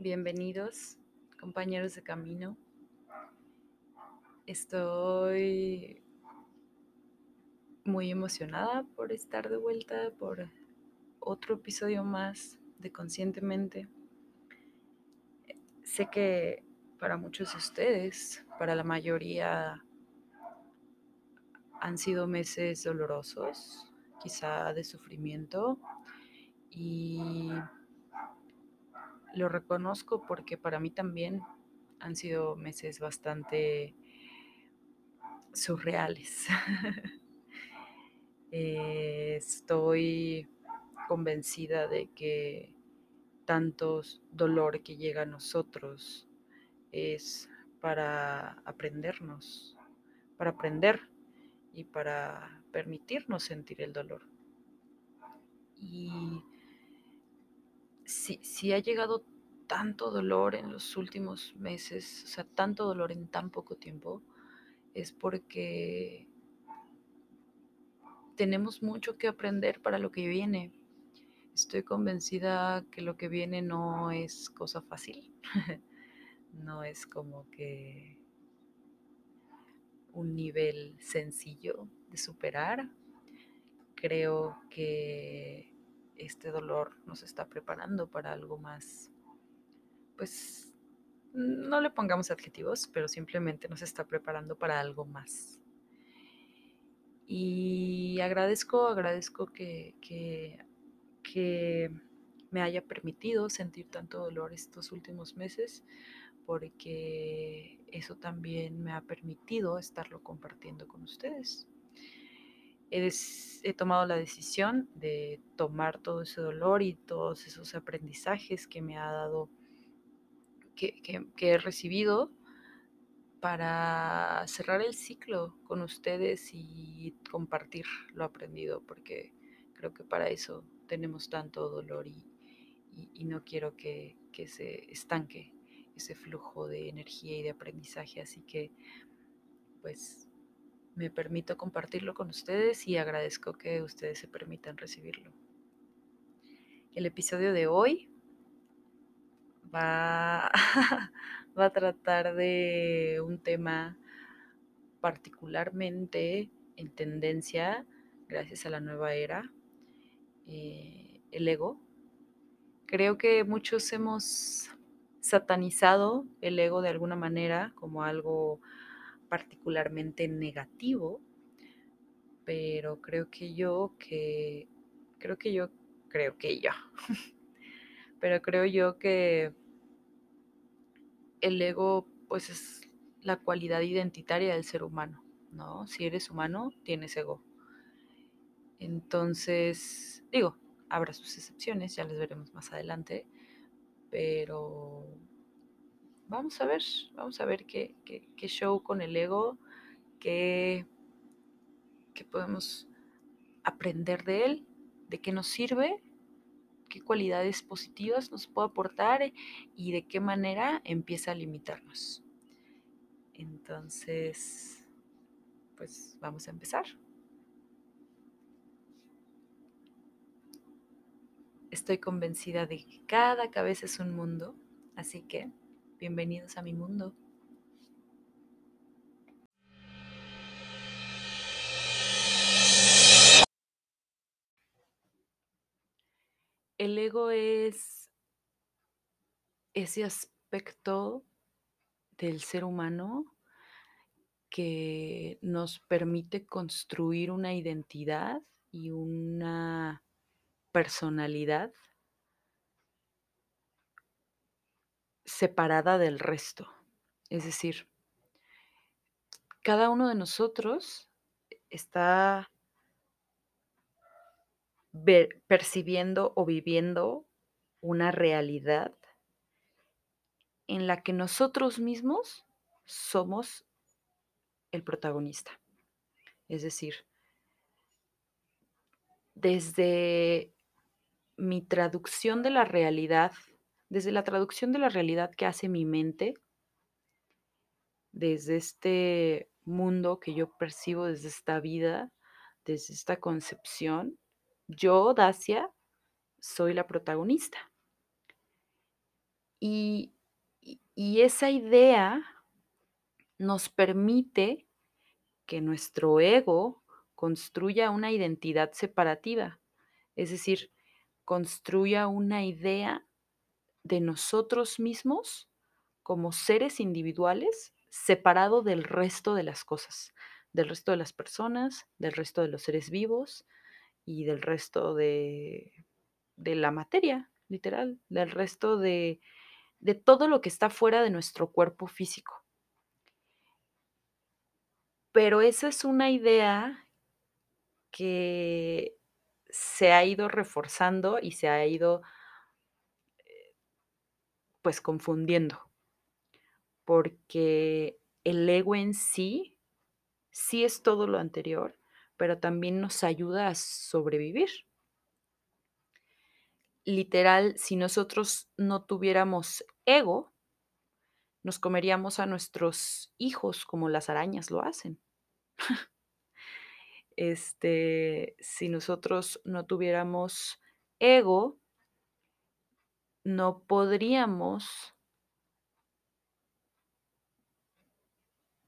Bienvenidos, compañeros de camino. Estoy muy emocionada por estar de vuelta, por otro episodio más de Conscientemente. Sé que para muchos de ustedes, para la mayoría, han sido meses dolorosos, quizá de sufrimiento, y lo reconozco porque para mí también han sido meses bastante surreales. Estoy convencida de que tanto dolor que llega a nosotros es para aprendernos, para aprender y para permitirnos sentir el dolor. Y si, ha llegado tanto dolor en los últimos meses, o sea, tanto dolor en tan poco tiempo, es porque tenemos mucho que aprender para lo que viene. Estoy convencida que lo que viene no es cosa fácil, no es como que un nivel sencillo de superar. Creo que este dolor nos está preparando para algo más, pues no le pongamos adjetivos, pero simplemente nos está preparando para algo más. Y agradezco, agradezco que, que, me haya permitido sentir tanto dolor estos últimos meses, porque eso también me ha permitido estarlo compartiendo con ustedes he, tomado la decisión de tomar todo ese dolor y todos esos aprendizajes que me ha dado, que, he recibido para cerrar el ciclo con ustedes y compartir lo aprendido, porque creo que para eso tenemos tanto dolor y, no quiero que, se estanque ese flujo de energía y de aprendizaje. Así que, pues, me permito compartirlo con ustedes y agradezco que ustedes se permitan recibirlo. El episodio de hoy va, va a tratar de un tema particularmente en tendencia gracias a la nueva era, eh, el ego. Creo que muchos hemos satanizado el ego de alguna manera como algo particularmente negativo, pero creo que yo que, creo que yo, creo que yo, pero creo yo que el ego pues es la cualidad identitaria del ser humano, ¿no? Si eres humano, tienes ego. Entonces, digo, habrá sus excepciones, ya les veremos más adelante, pero vamos a ver, vamos a ver qué, show con el ego, qué, qué podemos aprender de él, de qué nos sirve, qué cualidades positivas nos puede aportar y de qué manera empieza a limitarnos. Entonces, pues vamos a empezar. Estoy convencida de que cada cabeza es un mundo, así que Bienvenidos a mi mundo. El ego es ese aspecto del ser humano que nos permite construir una identidad y una personalidad separada del resto. Es decir, cada uno de nosotros está percibiendo o viviendo una realidad en la que nosotros mismos somos el protagonista. Es decir, desde mi traducción de la realidad desde la traducción de la realidad que hace mi mente, desde este mundo que yo percibo, desde esta vida, desde esta concepción, yo, Dacia, soy la protagonista. Y, y esa idea nos permite que nuestro ego construya una identidad separativa, es decir, construya una idea de nosotros mismos como seres individuales separado del resto de las cosas, del resto de las personas, del resto de los seres vivos y del resto de, de la materia, literal, del resto de, de todo lo que está fuera de nuestro cuerpo físico. Pero esa es una idea que se ha ido reforzando y se ha ido pues confundiendo, porque el ego en sí, sí es todo lo anterior, pero también nos ayuda a sobrevivir. Literal, si nosotros no tuviéramos ego, nos comeríamos a nuestros hijos como las arañas lo hacen. este, si nosotros no tuviéramos ego, no podríamos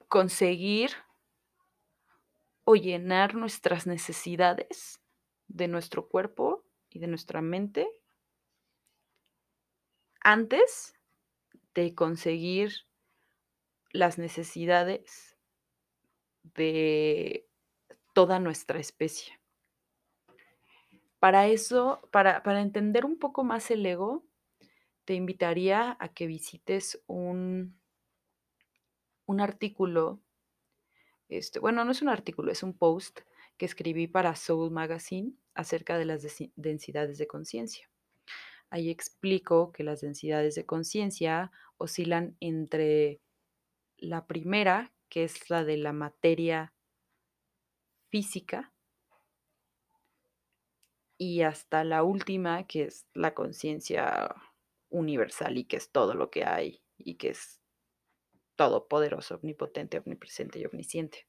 conseguir o llenar nuestras necesidades de nuestro cuerpo y de nuestra mente antes de conseguir las necesidades de toda nuestra especie. Para eso, para, para entender un poco más el ego, te invitaría a que visites un, un artículo, este, bueno, no es un artículo, es un post que escribí para Soul Magazine acerca de las densidades de conciencia. Ahí explico que las densidades de conciencia oscilan entre la primera, que es la de la materia física, y hasta la última, que es la conciencia universal y que es todo lo que hay y que es todopoderoso, omnipotente, omnipresente y omnisciente.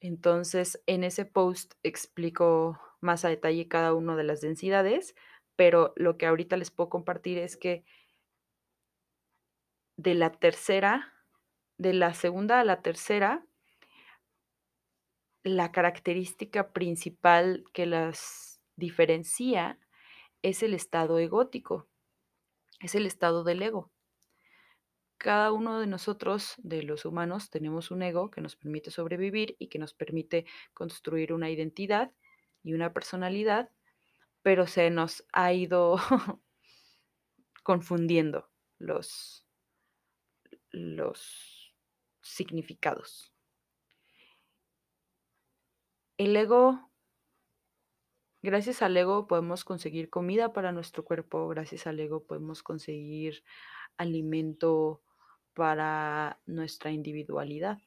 Entonces, en ese post explico más a detalle cada una de las densidades, pero lo que ahorita les puedo compartir es que de la tercera, de la segunda a la tercera, la característica principal que las diferencia es el estado egótico, es el estado del ego. Cada uno de nosotros, de los humanos, tenemos un ego que nos permite sobrevivir y que nos permite construir una identidad y una personalidad, pero se nos ha ido confundiendo los, los significados. El ego, gracias al ego podemos conseguir comida para nuestro cuerpo, gracias al ego podemos conseguir alimento para nuestra individualidad.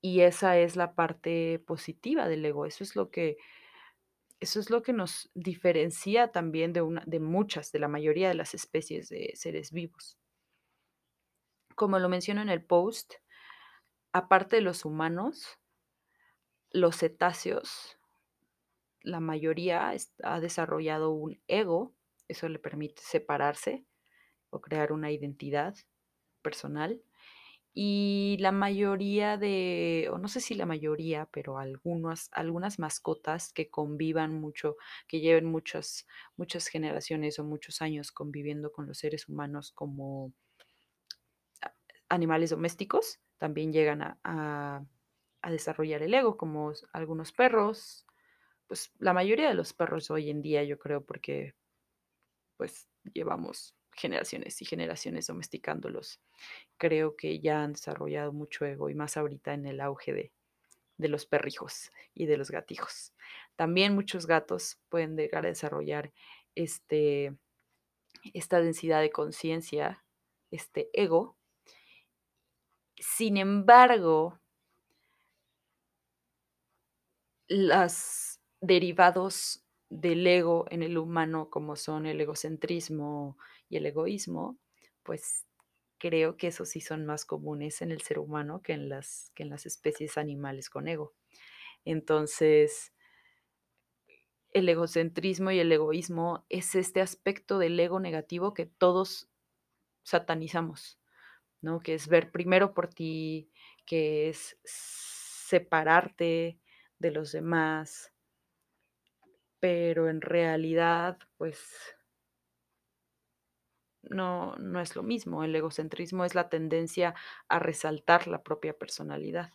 Y esa es la parte positiva del ego, eso es lo que eso es lo que nos diferencia también de, una, de muchas, de la mayoría de las especies de seres vivos. Como lo menciono en el post, aparte de los humanos, los cetáceos, la mayoría ha desarrollado un ego, eso le permite separarse o crear una identidad personal. Y la mayoría de, o no sé si la mayoría, pero algunas, algunas mascotas que convivan mucho, que lleven muchas, muchas generaciones o muchos años conviviendo con los seres humanos como animales domésticos, también llegan a a desarrollar el ego, como algunos perros, pues la mayoría de los perros hoy en día, yo creo, porque pues llevamos generaciones y generaciones domesticándolos, creo que ya han desarrollado mucho ego y más ahorita en el auge de, de los perrijos y de los gatijos. También muchos gatos pueden llegar a desarrollar este, esta densidad de conciencia, este ego. Sin embargo, los derivados del ego en el humano, como son el egocentrismo y el egoísmo, pues creo que esos sí son más comunes en el ser humano que en las, que en las especies animales con ego. Entonces, el egocentrismo y el egoísmo es este aspecto del ego negativo que todos satanizamos, ¿no? Que es ver primero por ti, que es separarte de los demás, pero en realidad, pues no, no es lo mismo. El egocentrismo es la tendencia a resaltar la propia personalidad,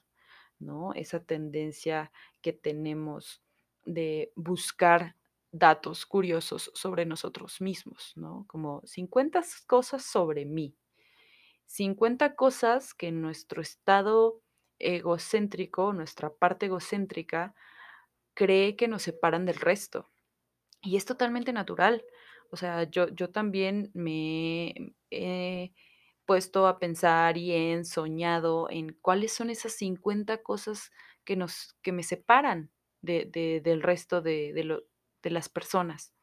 ¿no? Esa tendencia que tenemos de buscar datos curiosos sobre nosotros mismos, ¿no? Como 50 cosas sobre mí, 50 cosas que nuestro estado egocéntrico, nuestra parte egocéntrica, cree que nos separan del resto. Y es totalmente natural. O sea, yo, yo también me he puesto a pensar y he soñado en cuáles son esas 50 cosas que, nos, que me separan de, de, del resto de, de, las personas.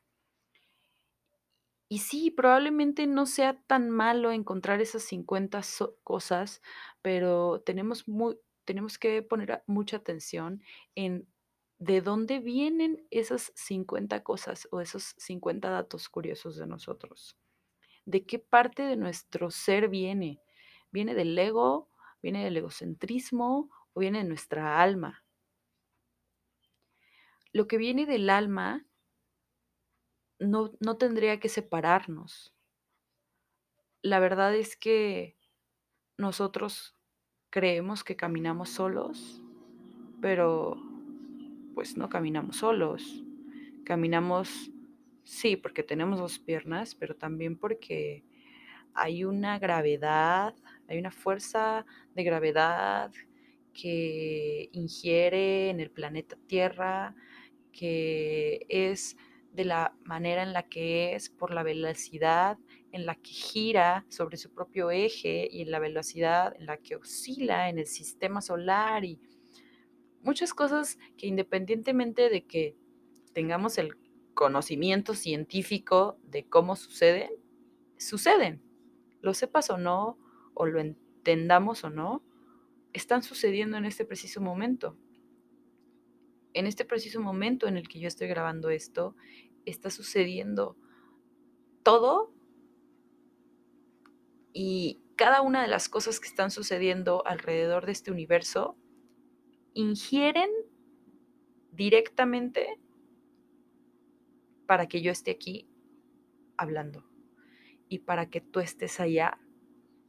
Y sí, probablemente no sea tan malo encontrar esas 50 so cosas, pero tenemos, muy, tenemos que poner mucha atención en de dónde vienen esas 50 cosas o esos 50 datos curiosos de nosotros. ¿De qué parte de nuestro ser viene? ¿Viene del ego? ¿Viene del egocentrismo? ¿O viene de nuestra alma? Lo que viene del alma no, no tendría que separarnos. La verdad es que nosotros creemos que caminamos solos, pero pues no caminamos solos. Caminamos, sí, porque tenemos dos piernas, pero también porque hay una gravedad, hay una fuerza de gravedad que ingiere en el planeta Tierra, que es de la manera en la que es, por la velocidad en la que gira sobre su propio eje y en la velocidad en la que oscila en el sistema solar y muchas cosas que independientemente de que tengamos el conocimiento científico de cómo suceden, suceden. Lo sepas o no, o lo entendamos o no, están sucediendo en este preciso momento en este preciso momento en el que yo estoy grabando esto, está sucediendo todo y cada una de las cosas que están sucediendo alrededor de este universo ingieren directamente para que yo esté aquí hablando y para que tú estés allá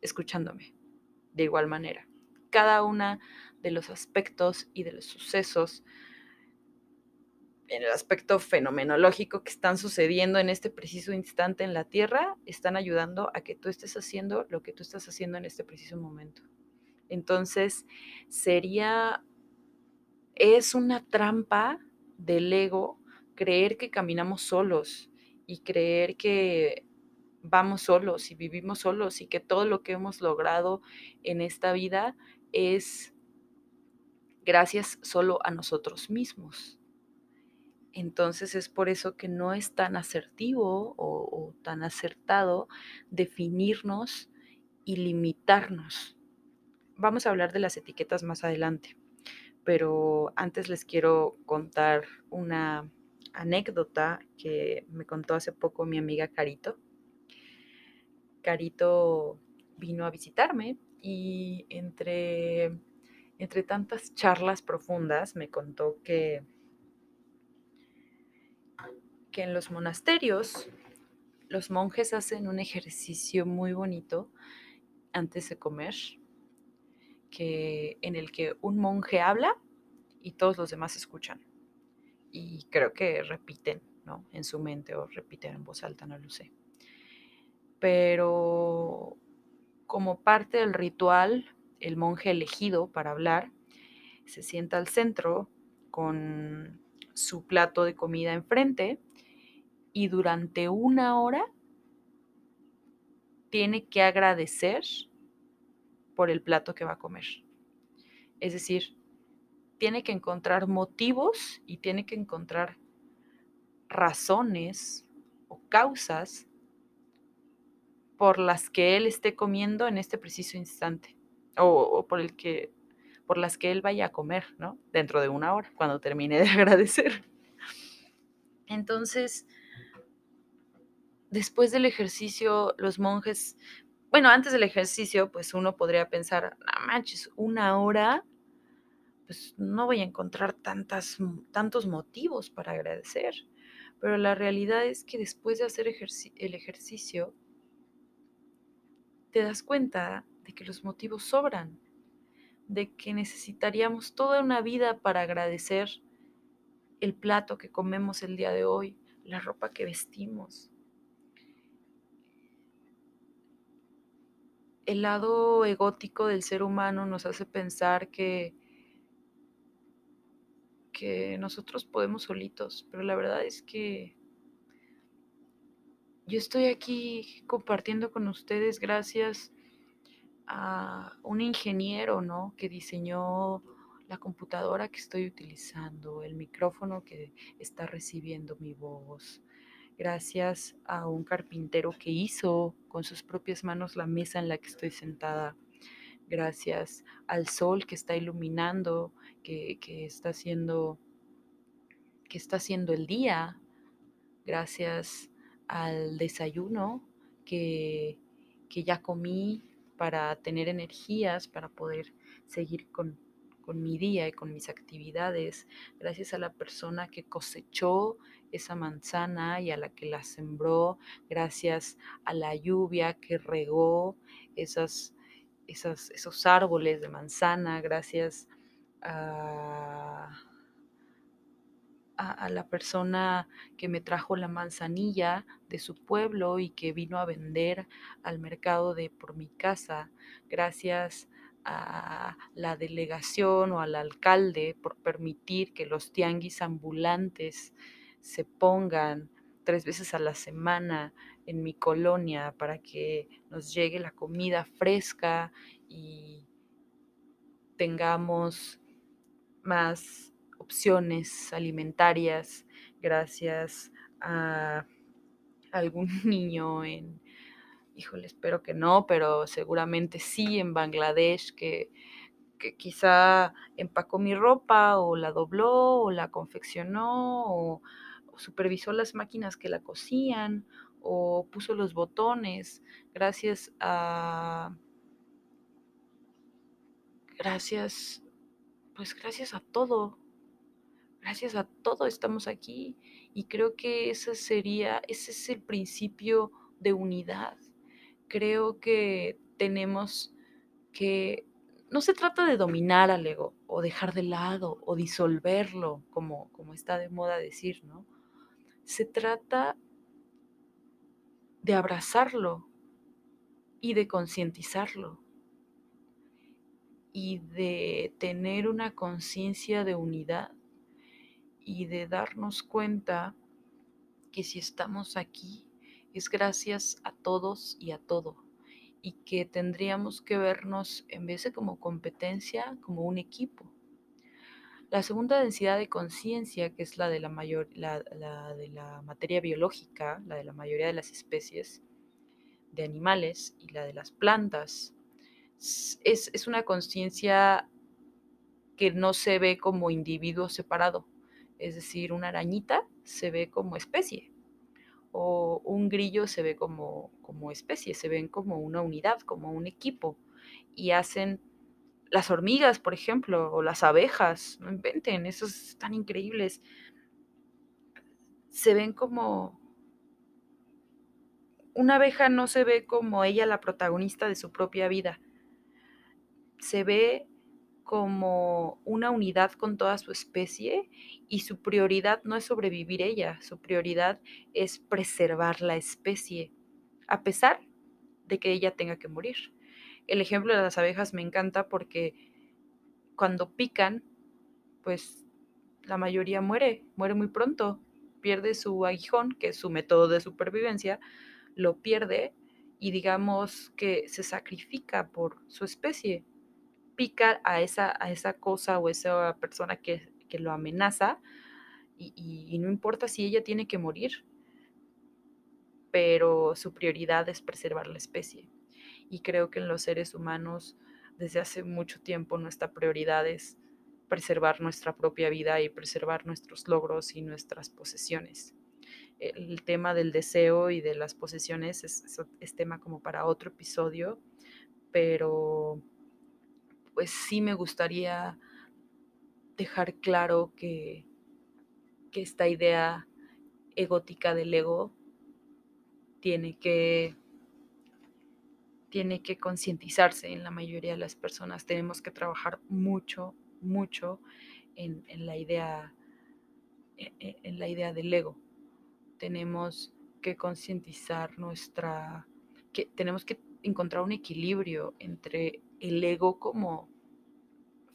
escuchándome de igual manera. Cada una de los aspectos y de los sucesos en el aspecto fenomenológico que están sucediendo en este preciso instante en la Tierra, están ayudando a que tú estés haciendo lo que tú estás haciendo en este preciso momento. Entonces, sería, es una trampa del ego creer que caminamos solos y creer que vamos solos y vivimos solos y que todo lo que hemos logrado en esta vida es gracias solo a nosotros mismos. Entonces es por eso que no es tan asertivo o, tan acertado definirnos y limitarnos. Vamos a hablar de las etiquetas más adelante, pero antes les quiero contar una anécdota que me contó hace poco mi amiga Carito. Carito vino a visitarme y entre, entre tantas charlas profundas me contó que que en los monasterios los monjes hacen un ejercicio muy bonito antes de comer, que, en el que un monje habla y todos los demás escuchan. Y creo que repiten ¿no? en su mente o repiten en voz alta, no lo sé. Pero como parte del ritual, el monje elegido para hablar se sienta al centro con su plato de comida enfrente y durante una hora tiene que agradecer por el plato que va a comer. Es decir, tiene que encontrar motivos y tiene que encontrar razones o causas por las que él esté comiendo en este preciso instante o, por el que por las que él vaya a comer, ¿no? Dentro de una hora, cuando termine de agradecer. Entonces, después del ejercicio, los monjes bueno, antes del ejercicio, pues uno podría pensar, no manches, una hora, pues no voy a encontrar tantas, tantos motivos para agradecer. Pero la realidad es que después de hacer el ejercicio, te das cuenta de que los motivos sobran, de que necesitaríamos toda una vida para agradecer el plato que comemos el día de hoy, la ropa que vestimos. El lado egótico del ser humano nos hace pensar que, que nosotros podemos solitos, pero la verdad es que yo estoy aquí compartiendo con ustedes gracias a un ingeniero, ¿no? Que diseñó la computadora que estoy utilizando, el micrófono que está recibiendo mi voz, gracias a un carpintero que hizo con sus propias manos la mesa en la que estoy sentada, gracias al sol que está iluminando, que, está haciendo que está haciendo el día, gracias al desayuno que, que ya comí para tener energías, para poder seguir con, con mi día y con mis actividades, gracias a la persona que cosechó esa manzana y a la que la sembró, gracias a la lluvia que regó esos árboles de manzana, gracias a a, la persona que me trajo la manzanilla de su pueblo y que vino a vender al mercado de por mi casa, gracias a la delegación o al alcalde por permitir que los tianguis ambulantes se pongan tres veces a la semana en mi colonia para que nos llegue la comida fresca y tengamos más opciones alimentarias gracias a algún niño en, híjole, espero que no, pero seguramente sí en Bangladesh que, quizá empacó mi ropa o la dobló o la confeccionó o supervisó las máquinas que la cosían o puso los botones gracias a gracias pues gracias a todo gracias a todo estamos aquí y creo que ese sería, ese es el principio de unidad. Creo que tenemos que, no se trata de dominar al ego o dejar de lado o disolverlo, como, como está de moda decir, ¿no? Se trata de abrazarlo y de concientizarlo y de tener una conciencia de unidad y de darnos cuenta que si estamos aquí es gracias a todos y a todo y que tendríamos que vernos en vez de como competencia como un equipo. La segunda densidad de conciencia, que es la de la, mayor, la, de la materia biológica, la de la mayoría de las especies de animales y la de las plantas, es, es una conciencia que no se ve como individuo separado, es decir, una arañita se ve como especie o un grillo se ve como, como especie, se ven como una unidad, como un equipo y hacen las hormigas, por ejemplo, o las abejas, no inventen, esos están increíbles. Se ven como una abeja no se ve como ella la protagonista de su propia vida. Se ve como una unidad con toda su especie y su prioridad no es sobrevivir ella, su prioridad es preservar la especie, a pesar de que ella tenga que morir. El ejemplo de las abejas me encanta porque cuando pican, pues la mayoría muere, muere muy pronto, pierde su aguijón, que es su método de supervivencia, lo pierde y digamos que se sacrifica por su especie pica a esa, a esa cosa o esa persona que, lo amenaza y, no importa si ella tiene que morir, pero su prioridad es preservar la especie. Y creo que en los seres humanos desde hace mucho tiempo nuestra prioridad es preservar nuestra propia vida y preservar nuestros logros y nuestras posesiones. el tema del deseo y de las posesiones es, tema como para otro episodio, pero pues sí me gustaría dejar claro que, que esta idea egótica del ego tiene que tiene que concientizarse en la mayoría de las personas. Tenemos que trabajar mucho, mucho en, en la idea en, en la idea del ego. Tenemos que concientizar nuestra que tenemos que encontrar un equilibrio entre el ego como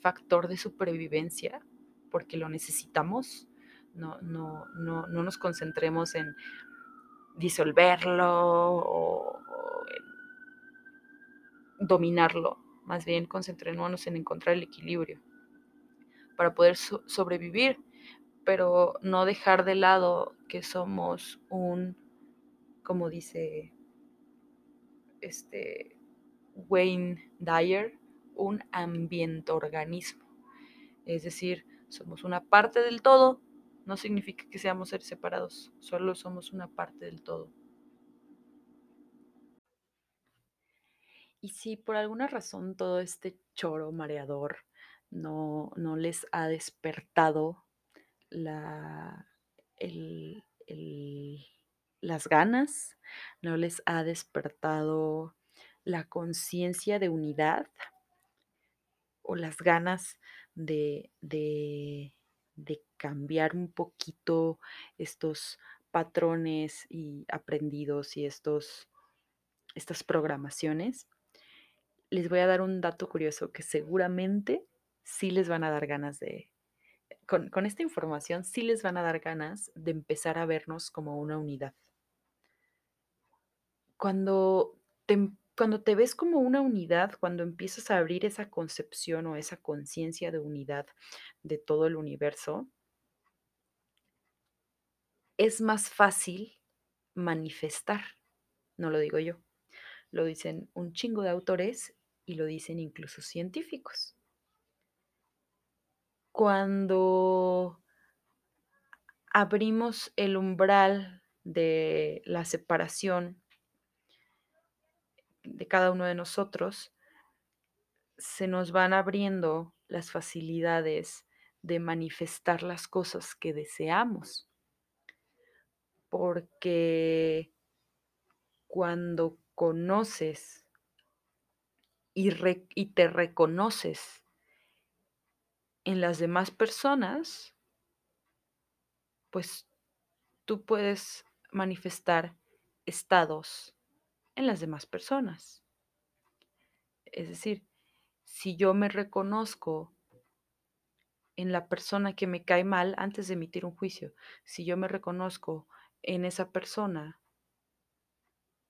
factor de supervivencia, porque lo necesitamos. No, no, no, no nos concentremos en disolverlo o, dominarlo. Más bien concentrémonos en encontrar el equilibrio para poder so sobrevivir, pero no dejar de lado que somos un, como dice este Wayne Dyer, un ambientorganismo. Es decir, somos una parte del todo, no significa que seamos seres separados, solo somos una parte del todo. Y si por alguna razón todo este choro mareador no, no les ha despertado la, el, el, las ganas, no les ha despertado la conciencia de unidad o las ganas de, de, de, cambiar un poquito estos patrones y aprendidos y estos, estas programaciones, les voy a dar un dato curioso que seguramente sí les van a dar ganas de, con, esta información sí les van a dar ganas de empezar a vernos como una unidad. Cuando te, cuando te ves como una unidad, cuando empiezas a abrir esa concepción o esa conciencia de unidad de todo el universo, es más fácil manifestar. No lo digo yo, lo dicen un chingo de autores y lo dicen incluso científicos. Cuando abrimos el umbral de la separación de cada uno de nosotros, se nos van abriendo las facilidades de manifestar las cosas que deseamos. Porque cuando conoces y, te reconoces en las demás personas, pues tú puedes manifestar estados en las demás personas. Es decir, si yo me reconozco en la persona que me cae mal antes de emitir un juicio, si yo me reconozco en esa persona,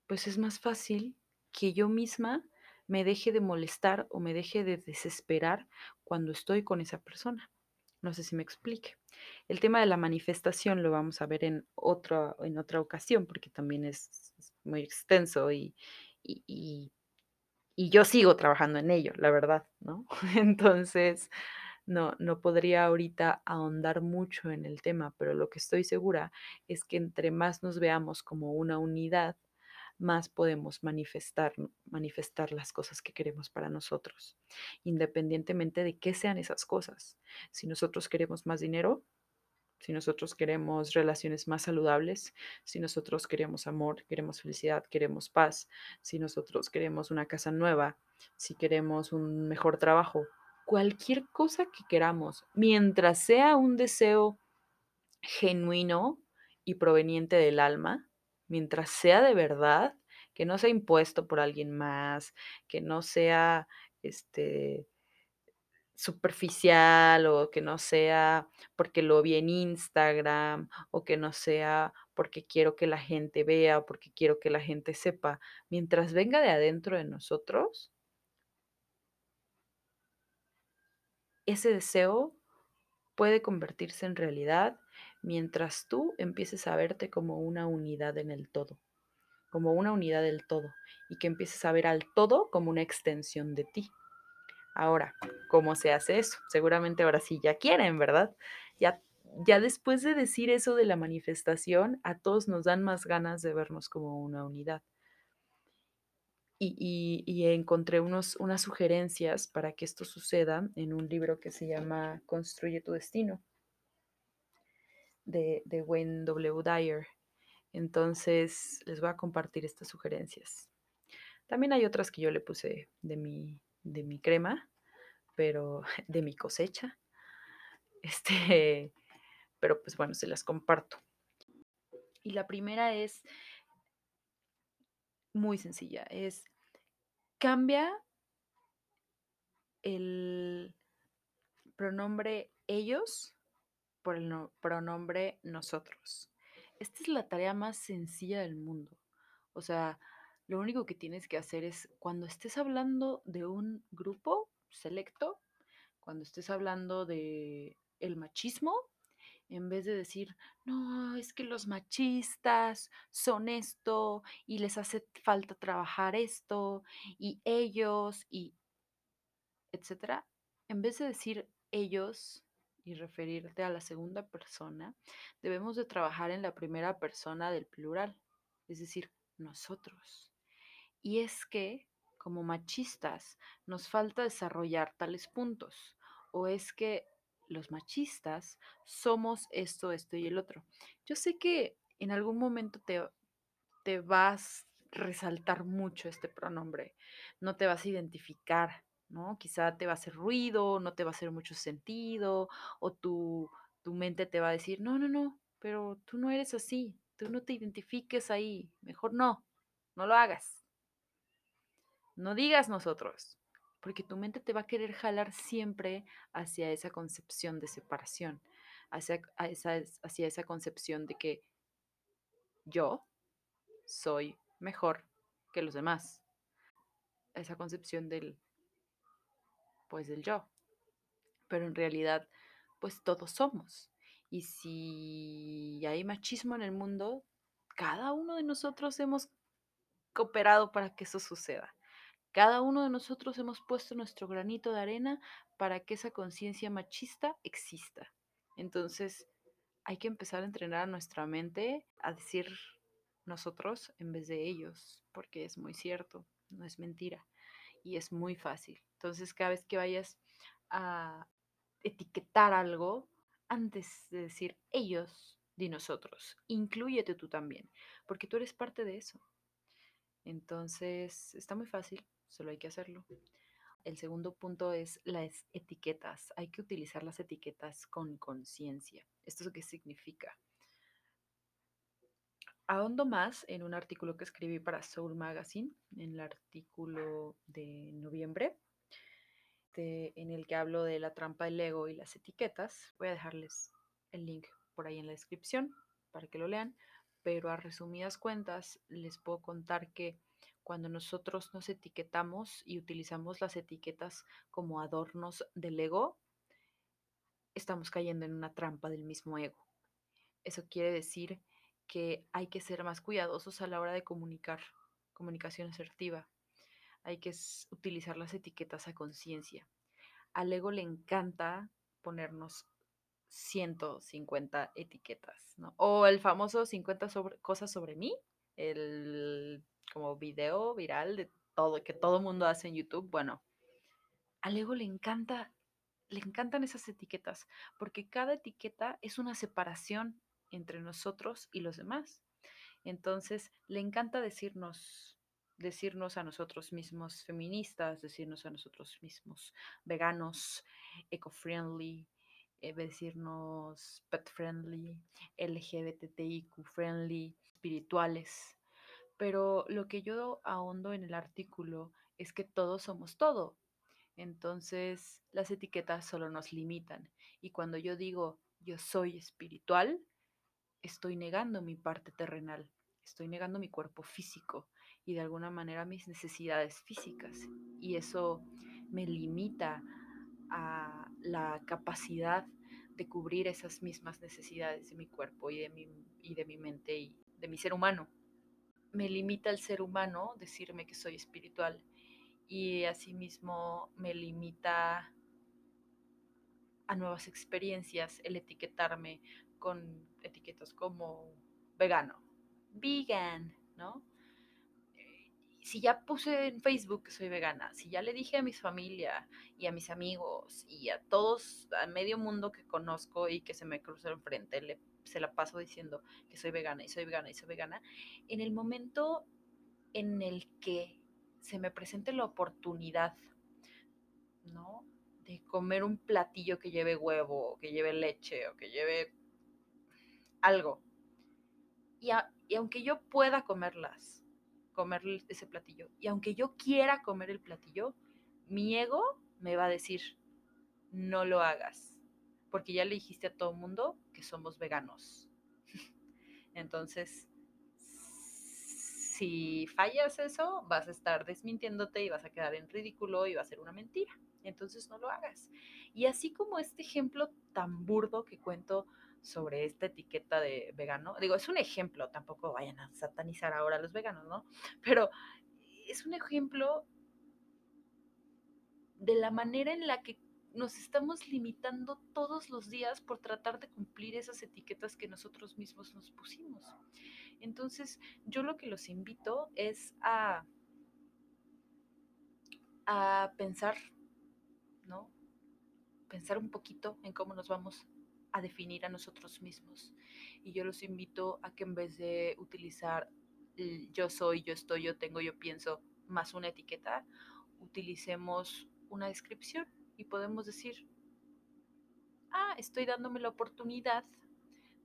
pues es más fácil que yo misma me deje de molestar o me deje de desesperar cuando estoy con esa persona. No sé si me explique. El tema de la manifestación lo vamos a ver en otra, en otra ocasión porque también es, muy extenso y, y, y, y, yo sigo trabajando en ello, la verdad, ¿no? Entonces, no, no podría ahorita ahondar mucho en el tema, pero lo que estoy segura es que entre más nos veamos como una unidad, más podemos manifestar, manifestar las cosas que queremos para nosotros, independientemente de qué sean esas cosas. Si nosotros queremos más dinero, si nosotros queremos relaciones más saludables, si nosotros queremos amor, queremos felicidad, queremos paz, si nosotros queremos una casa nueva, si queremos un mejor trabajo, cualquier cosa que queramos, mientras sea un deseo genuino y proveniente del alma, mientras sea de verdad, que no sea impuesto por alguien más, que no sea este superficial o que no sea porque lo vi en Instagram o que no sea porque quiero que la gente vea o porque quiero que la gente sepa, mientras venga de adentro de nosotros, ese deseo puede convertirse en realidad mientras tú empieces a verte como una unidad en el todo, como una unidad del todo, y que empieces a ver al todo como una extensión de ti. Ahora, ¿cómo se hace eso? Seguramente ahora sí ya quieren, ¿verdad? Ya ya después de decir eso de la manifestación, a todos nos dan más ganas de vernos como una unidad. Y, y, encontré unos, unas sugerencias para que esto suceda en un libro que se llama Construye tu destino, de, de Wayne W. Dyer. Entonces, les voy a compartir estas sugerencias. También hay otras que yo le puse de mi, de mi crema, pero de mi cosecha. Este, pero pues bueno, se las comparto. Y la primera es muy sencilla, es cambia el pronombre ellos por el pronombre nosotros. Esta es la tarea más sencilla del mundo. O sea, lo único que tienes que hacer es cuando estés hablando de un grupo selecto, cuando estés hablando de el machismo, en vez de decir, no, es que los machistas son esto y les hace falta trabajar esto y ellos y etcétera, en vez de decir ellos y referirte a la segunda persona, debemos de trabajar en la primera persona del plural, es decir, nosotros. Y es que, como machistas, nos falta desarrollar tales puntos, o es que los machistas somos esto, esto y el otro. Yo sé que en algún momento te, te vas a resaltar mucho este pronombre, no te vas a identificar, ¿no? Quizá te va a hacer ruido, no te va a hacer mucho sentido, o tu, tu mente te va a decir, no, no, no, pero tú no eres así, tú no te identifiques ahí, mejor no, no lo hagas. No digas nosotros, porque tu mente te va a querer jalar siempre hacia esa concepción de separación, hacia, esa, hacia esa concepción de que yo soy mejor que los demás, esa concepción del, pues del yo, pero en realidad, pues todos somos. Y si hay machismo en el mundo, cada uno de nosotros hemos cooperado para que eso suceda. Cada uno de nosotros hemos puesto nuestro granito de arena para que esa conciencia machista exista. Entonces, hay que empezar a entrenar a nuestra mente a decir nosotros en vez de ellos, porque es muy cierto, no es mentira y es muy fácil. Entonces, cada vez que vayas a etiquetar algo, antes de decir ellos, di nosotros, incluyete tú también, porque tú eres parte de eso. Entonces, está muy fácil solo hay que hacerlo. El segundo punto es las etiquetas. Hay que utilizar las etiquetas con conciencia. ¿Esto qué significa? Ahondo más en un artículo que escribí para Soul Magazine, en el artículo de noviembre, en el que hablo de la trampa del ego y las etiquetas. Voy a dejarles el link por ahí en la descripción para que lo lean, pero a resumidas cuentas les puedo contar que cuando nosotros nos etiquetamos y utilizamos las etiquetas como adornos del ego, estamos cayendo en una trampa del mismo ego. Eso quiere decir que hay que ser más cuidadosos a la hora de comunicar, comunicación asertiva. Hay que utilizar las etiquetas a conciencia. Al ego le encanta ponernos 150 etiquetas, ¿no? O el famoso 50 cosas sobre mí, el como video viral de todo, que todo mundo hace en YouTube, bueno, al ego le encanta, le encantan esas etiquetas, porque cada etiqueta es una separación entre nosotros y los demás. Entonces, le encanta decirnos, decirnos a nosotros mismos feministas, decirnos a nosotros mismos veganos, eco-friendly, eh, decirnos pet-friendly, LGBTIQ-friendly, espirituales. Pero lo que yo ahondo en el artículo es que todos somos todo. Entonces, las etiquetas solo nos limitan. Y cuando yo digo yo soy espiritual, estoy negando mi parte terrenal, estoy negando mi cuerpo físico y de alguna manera mis necesidades físicas. Y eso me limita a la capacidad de cubrir esas mismas necesidades de mi cuerpo y de mi, y de mi mente y de mi ser humano me limita el ser humano decirme que soy espiritual y asimismo me limita a nuevas experiencias el etiquetarme con etiquetas como vegano, vegan, ¿no? Si ya puse en Facebook que soy vegana, si ya le dije a mi familia y a mis amigos y a todos, a medio mundo que conozco y que se me cruza enfrente, le, se la paso diciendo que soy vegana y soy vegana y soy vegana, en el momento en el que se me presente la oportunidad, ¿no? De comer un platillo que lleve huevo, o que lleve leche, o que lleve algo. Y aunque yo pueda comerlas, comer ese platillo. Y aunque yo quiera comer el platillo, mi ego me va a decir, no lo hagas, porque ya le dijiste a todo el mundo que somos veganos. Entonces, si fallas eso, vas a estar desmintiéndote y vas a quedar en ridículo y va a ser una mentira. Entonces no lo hagas. Y así como este ejemplo tan burdo que cuento sobre esta etiqueta de vegano. Digo, es un ejemplo, tampoco vayan a satanizar ahora a los veganos, ¿no? Pero es un ejemplo de la manera en la que nos estamos limitando todos los días por tratar de cumplir esas etiquetas que nosotros mismos nos pusimos. Entonces, yo lo que los invito es a, a pensar, ¿no? Pensar un poquito en cómo nos vamos a definir a nosotros mismos. Y yo los invito a que en vez de utilizar yo soy, yo estoy, yo tengo, yo pienso, más una etiqueta, utilicemos una descripción y podemos decir, ah, estoy dándome la oportunidad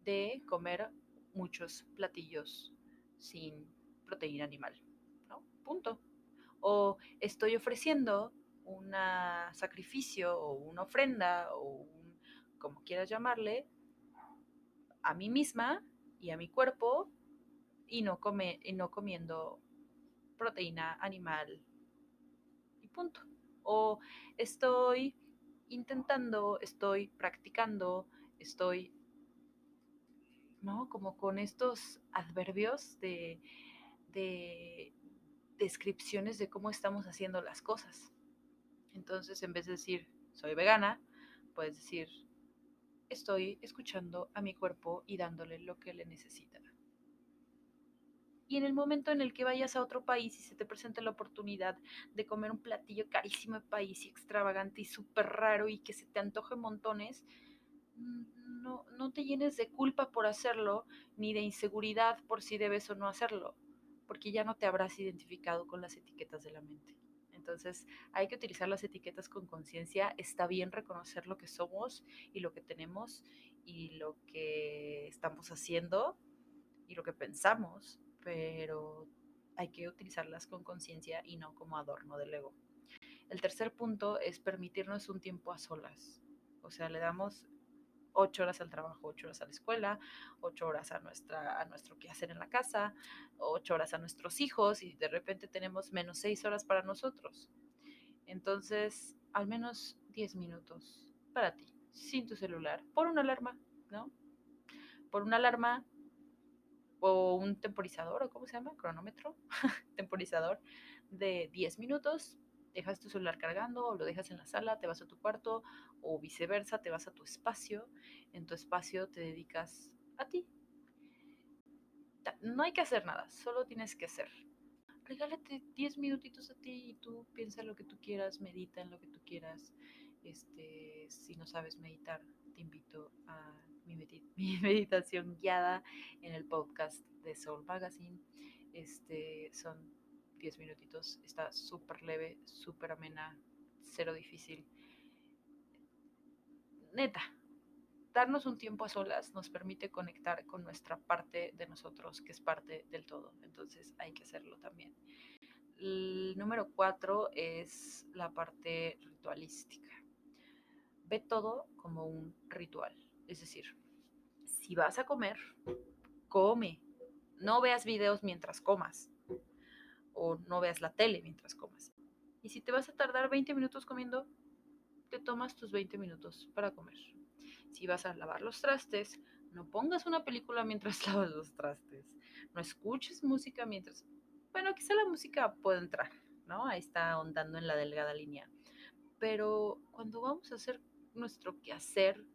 de comer muchos platillos sin proteína animal. Punto. O estoy ofreciendo un sacrificio o una ofrenda o un como quieras llamarle, a mí misma y a mi cuerpo y no, come, y no comiendo proteína animal y punto. O estoy intentando, estoy practicando, estoy, ¿no? Como con estos adverbios de, de descripciones de cómo estamos haciendo las cosas. Entonces, en vez de decir soy vegana, puedes decir estoy escuchando a mi cuerpo y dándole lo que le necesita. Y en el momento en el que vayas a otro país y se te presente la oportunidad de comer un platillo carísimo de país y extravagante y súper raro y que se te antoje montones, no, no te llenes de culpa por hacerlo ni de inseguridad por si debes o no hacerlo, porque ya no te habrás identificado con las etiquetas de la mente. Entonces hay que utilizar las etiquetas con conciencia. Está bien reconocer lo que somos y lo que tenemos y lo que estamos haciendo y lo que pensamos, pero hay que utilizarlas con conciencia y no como adorno del ego. El tercer punto es permitirnos un tiempo a solas. O sea, le damos ocho horas al trabajo, ocho horas a la escuela, ocho horas a, nuestra, a nuestro quehacer en la casa, ocho horas a nuestros hijos y de repente tenemos menos seis horas para nosotros. Entonces, al menos diez minutos para ti, sin tu celular, por una alarma, ¿no? Por una alarma o un temporizador, o cómo se llama, cronómetro, temporizador de 10 minutos dejas tu celular cargando o lo dejas en la sala, te vas a tu cuarto o viceversa, te vas a tu espacio. En tu espacio te dedicas a ti. No hay que hacer nada, solo tienes que ser. Regálate 10 minutitos a ti y tú piensa lo que tú quieras, medita en lo que tú quieras. Este, si no sabes meditar, te invito a mi, mi meditación guiada en el podcast de Soul Magazine. Este, son 10 minutitos. Está súper leve, súper amena, cero difícil. Neta, darnos un tiempo a solas nos permite conectar con nuestra parte de nosotros, que es parte del todo. Entonces hay que hacerlo también. El número cuatro es la parte ritualística. Ve todo como un ritual. Es decir, si vas a comer, come. No veas videos mientras comas o no veas la tele mientras comas. Y si te vas a tardar 20 minutos comiendo, te tomas tus 20 minutos para comer. Si vas a lavar los trastes, no pongas una película mientras lavas los trastes. No escuches música mientras... Bueno, quizá la música puede entrar, ¿no? Ahí está ahondando en la delgada línea. Pero cuando vamos a hacer nuestro quehacer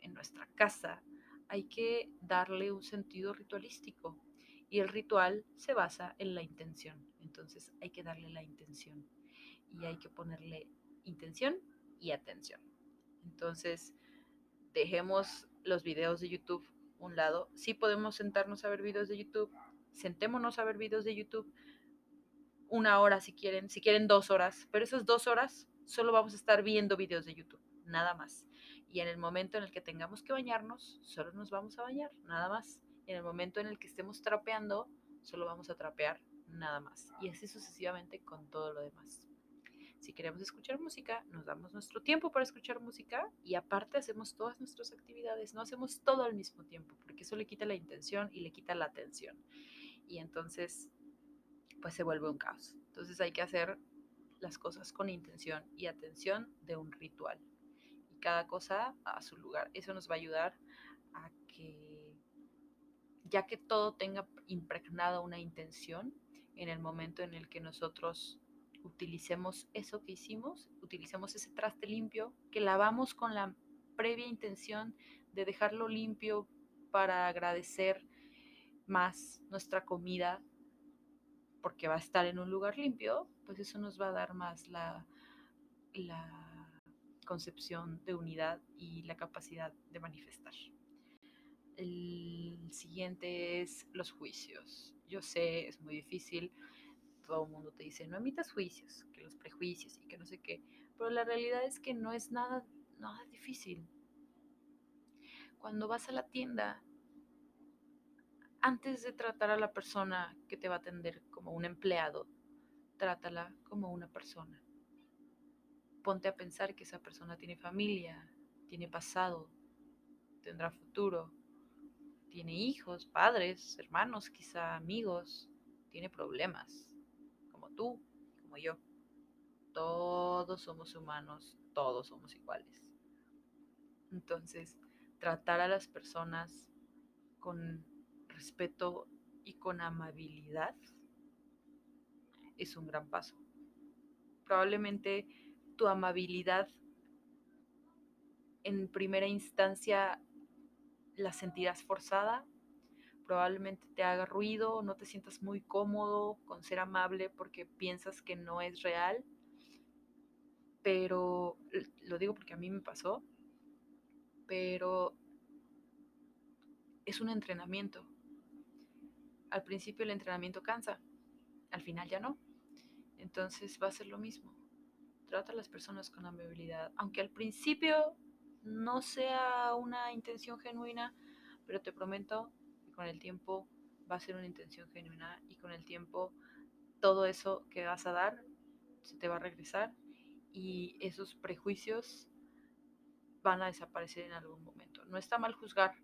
en nuestra casa, hay que darle un sentido ritualístico. Y el ritual se basa en la intención. Entonces hay que darle la intención. Y hay que ponerle intención y atención. Entonces, dejemos los videos de YouTube un lado. Sí podemos sentarnos a ver videos de YouTube. Sentémonos a ver videos de YouTube una hora si quieren, si quieren dos horas, pero esas dos horas solo vamos a estar viendo videos de YouTube, nada más. Y en el momento en el que tengamos que bañarnos, solo nos vamos a bañar, nada más. En el momento en el que estemos trapeando, solo vamos a trapear, nada más. Y así sucesivamente con todo lo demás. Si queremos escuchar música, nos damos nuestro tiempo para escuchar música y aparte hacemos todas nuestras actividades, no hacemos todo al mismo tiempo, porque eso le quita la intención y le quita la atención. Y entonces pues se vuelve un caos. Entonces hay que hacer las cosas con intención y atención de un ritual. Y cada cosa a su lugar. Eso nos va a ayudar a que, ya que todo tenga impregnada una intención, en el momento en el que nosotros utilicemos eso que hicimos, utilicemos ese traste limpio, que lavamos con la previa intención de dejarlo limpio para agradecer más nuestra comida porque va a estar en un lugar limpio, pues eso nos va a dar más la, la concepción de unidad y la capacidad de manifestar. El siguiente es los juicios. Yo sé, es muy difícil. Todo el mundo te dice, no emitas juicios, que los prejuicios y que no sé qué. Pero la realidad es que no es nada, nada difícil. Cuando vas a la tienda antes de tratar a la persona que te va a atender como un empleado, trátala como una persona. Ponte a pensar que esa persona tiene familia, tiene pasado, tendrá futuro, tiene hijos, padres, hermanos, quizá amigos, tiene problemas, como tú, como yo. Todos somos humanos, todos somos iguales. Entonces, tratar a las personas con respeto y con amabilidad es un gran paso. Probablemente tu amabilidad en primera instancia la sentirás forzada, probablemente te haga ruido, no te sientas muy cómodo con ser amable porque piensas que no es real, pero lo digo porque a mí me pasó, pero es un entrenamiento. Al principio el entrenamiento cansa, al final ya no. Entonces va a ser lo mismo. Trata a las personas con amabilidad, aunque al principio no sea una intención genuina, pero te prometo que con el tiempo va a ser una intención genuina y con el tiempo todo eso que vas a dar se te va a regresar y esos prejuicios van a desaparecer en algún momento. No está mal juzgar.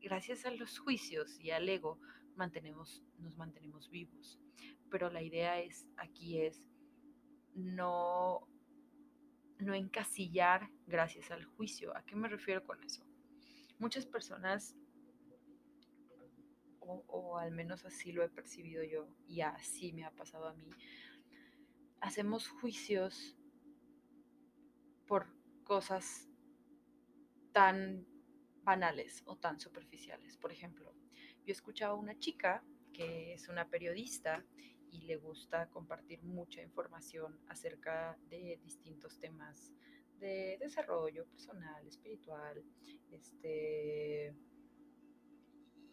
Gracias a los juicios y al ego mantenemos, nos mantenemos vivos. Pero la idea es, aquí es no, no encasillar gracias al juicio. ¿A qué me refiero con eso? Muchas personas, o, al menos así lo he percibido yo, y así me ha pasado a mí, hacemos juicios por cosas tan banales o tan superficiales. Por ejemplo, yo escuchaba a una chica que es una periodista y le gusta compartir mucha información acerca de distintos temas de desarrollo personal, espiritual, este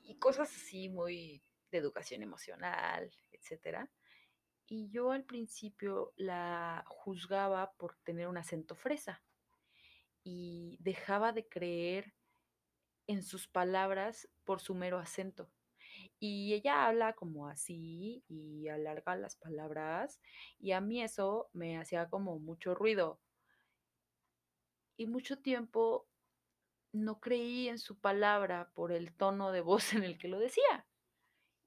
y cosas así muy de educación emocional, etcétera. Y yo al principio la juzgaba por tener un acento fresa y dejaba de creer en sus palabras por su mero acento. Y ella habla como así y alarga las palabras y a mí eso me hacía como mucho ruido. Y mucho tiempo no creí en su palabra por el tono de voz en el que lo decía.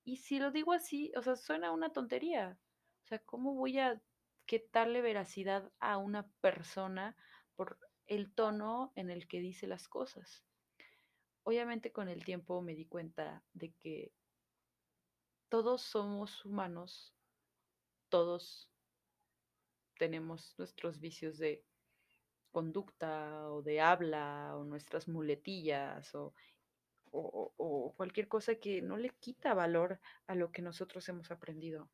Y si lo digo así, o sea, suena una tontería. O sea, ¿cómo voy a quitarle veracidad a una persona por el tono en el que dice las cosas? obviamente con el tiempo me di cuenta de que todos somos humanos, todos tenemos nuestros vicios de conducta o de habla o nuestras muletillas o, cualquier cosa que no le quita valor a lo que nosotros hemos aprendido.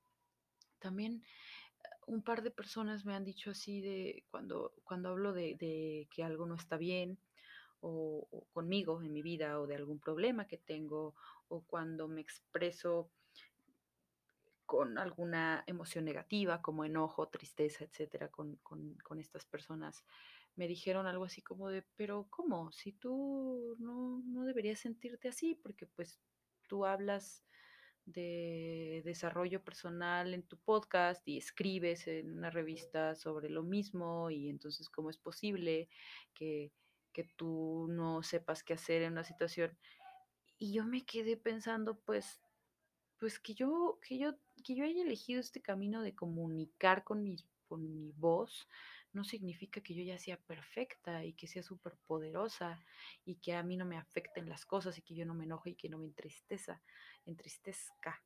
También un par de personas me han dicho así de cuando, cuando hablo de, que algo no está bien o, conmigo en mi vida o de algún problema que tengo o cuando me expreso con alguna emoción negativa como enojo, tristeza, etcétera, con, con, con estas personas me dijeron algo así como de, pero ¿cómo? Si tú no, no deberías sentirte así, porque pues tú hablas de desarrollo personal en tu podcast y escribes en una revista sobre lo mismo y entonces cómo es posible que, que tú no sepas qué hacer en una situación. Y yo me quedé pensando, pues, pues que yo, que yo, que yo haya elegido este camino de comunicar con mi, con mi voz, no significa que yo ya sea perfecta y que sea súper poderosa y que a mí no me afecten las cosas y que yo no me enoje y que no me entristeza, entristezca.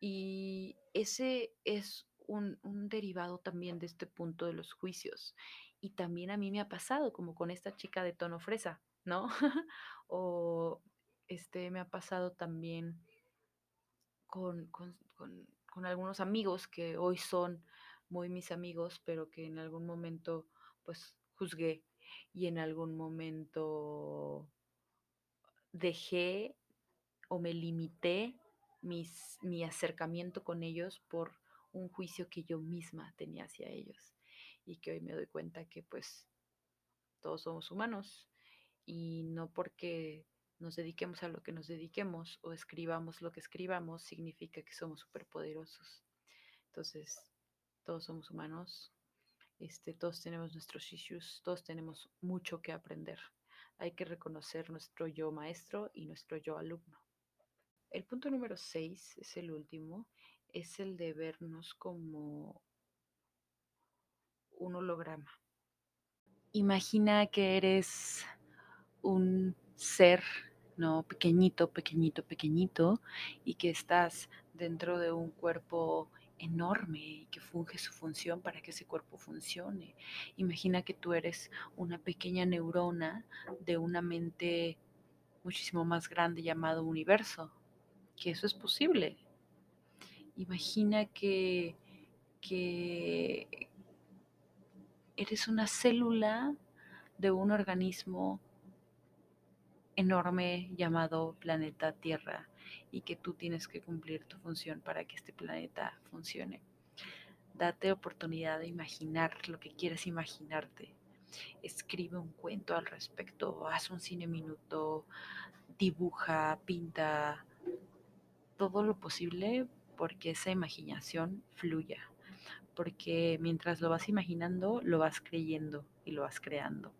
Y ese es un, un, derivado también de este punto de los juicios. Y también a mí me ha pasado, como con esta chica de tono fresa, ¿no? o este me ha pasado también con, con, con, algunos amigos que hoy son muy mis amigos, pero que en algún momento pues juzgué y en algún momento dejé o me limité mis, mi acercamiento con ellos por un juicio que yo misma tenía hacia ellos. Y que hoy me doy cuenta que pues todos somos humanos y no porque nos dediquemos a lo que nos dediquemos o escribamos lo que escribamos significa que somos superpoderosos. Entonces, todos somos humanos, este, todos tenemos nuestros issues, todos tenemos mucho que aprender. Hay que reconocer nuestro yo maestro y nuestro yo alumno. El punto número 6 es el último, es el de vernos como un holograma. Imagina que eres un ser, ¿no? Pequeñito, pequeñito, pequeñito, y que estás dentro de un cuerpo enorme y que funge su función para que ese cuerpo funcione. Imagina que tú eres una pequeña neurona de una mente muchísimo más grande llamado universo, que eso es posible. Imagina que, que eres una célula de un organismo enorme llamado planeta Tierra y que tú tienes que cumplir tu función para que este planeta funcione. Date oportunidad de imaginar lo que quieres imaginarte. Escribe un cuento al respecto, haz un cine minuto, dibuja, pinta, todo lo posible porque esa imaginación fluya. Porque mientras lo vas imaginando, lo vas creyendo y lo vas creando.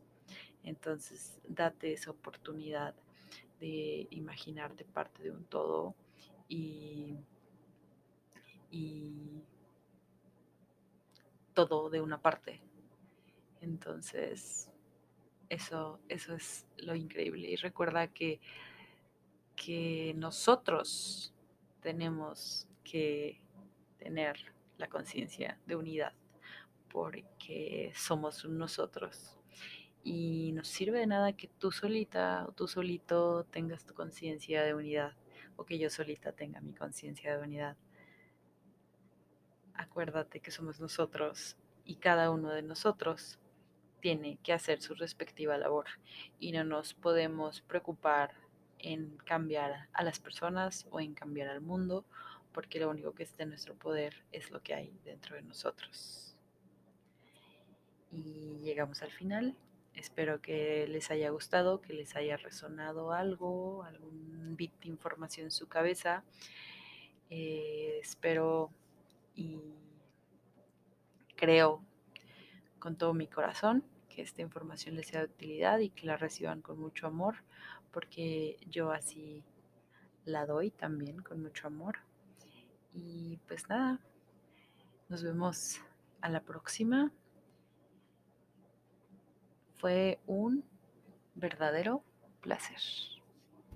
Entonces, date esa oportunidad de imaginarte parte de un todo y, y todo de una parte. Entonces, eso, eso es lo increíble. Y recuerda que, que nosotros tenemos que tener la conciencia de unidad porque somos nosotros y no sirve de nada que tú solita o tú solito tengas tu conciencia de unidad o que yo solita tenga mi conciencia de unidad. Acuérdate que somos nosotros y cada uno de nosotros tiene que hacer su respectiva labor y no nos podemos preocupar en cambiar a las personas o en cambiar al mundo porque lo único que está en nuestro poder es lo que hay dentro de nosotros. Y llegamos al final. Espero que les haya gustado, que les haya resonado algo, algún bit de información en su cabeza. Eh, espero y creo con todo mi corazón que esta información les sea de utilidad y que la reciban con mucho amor, porque yo así la doy también con mucho amor. Y pues nada, nos vemos a la próxima. Fue un verdadero placer.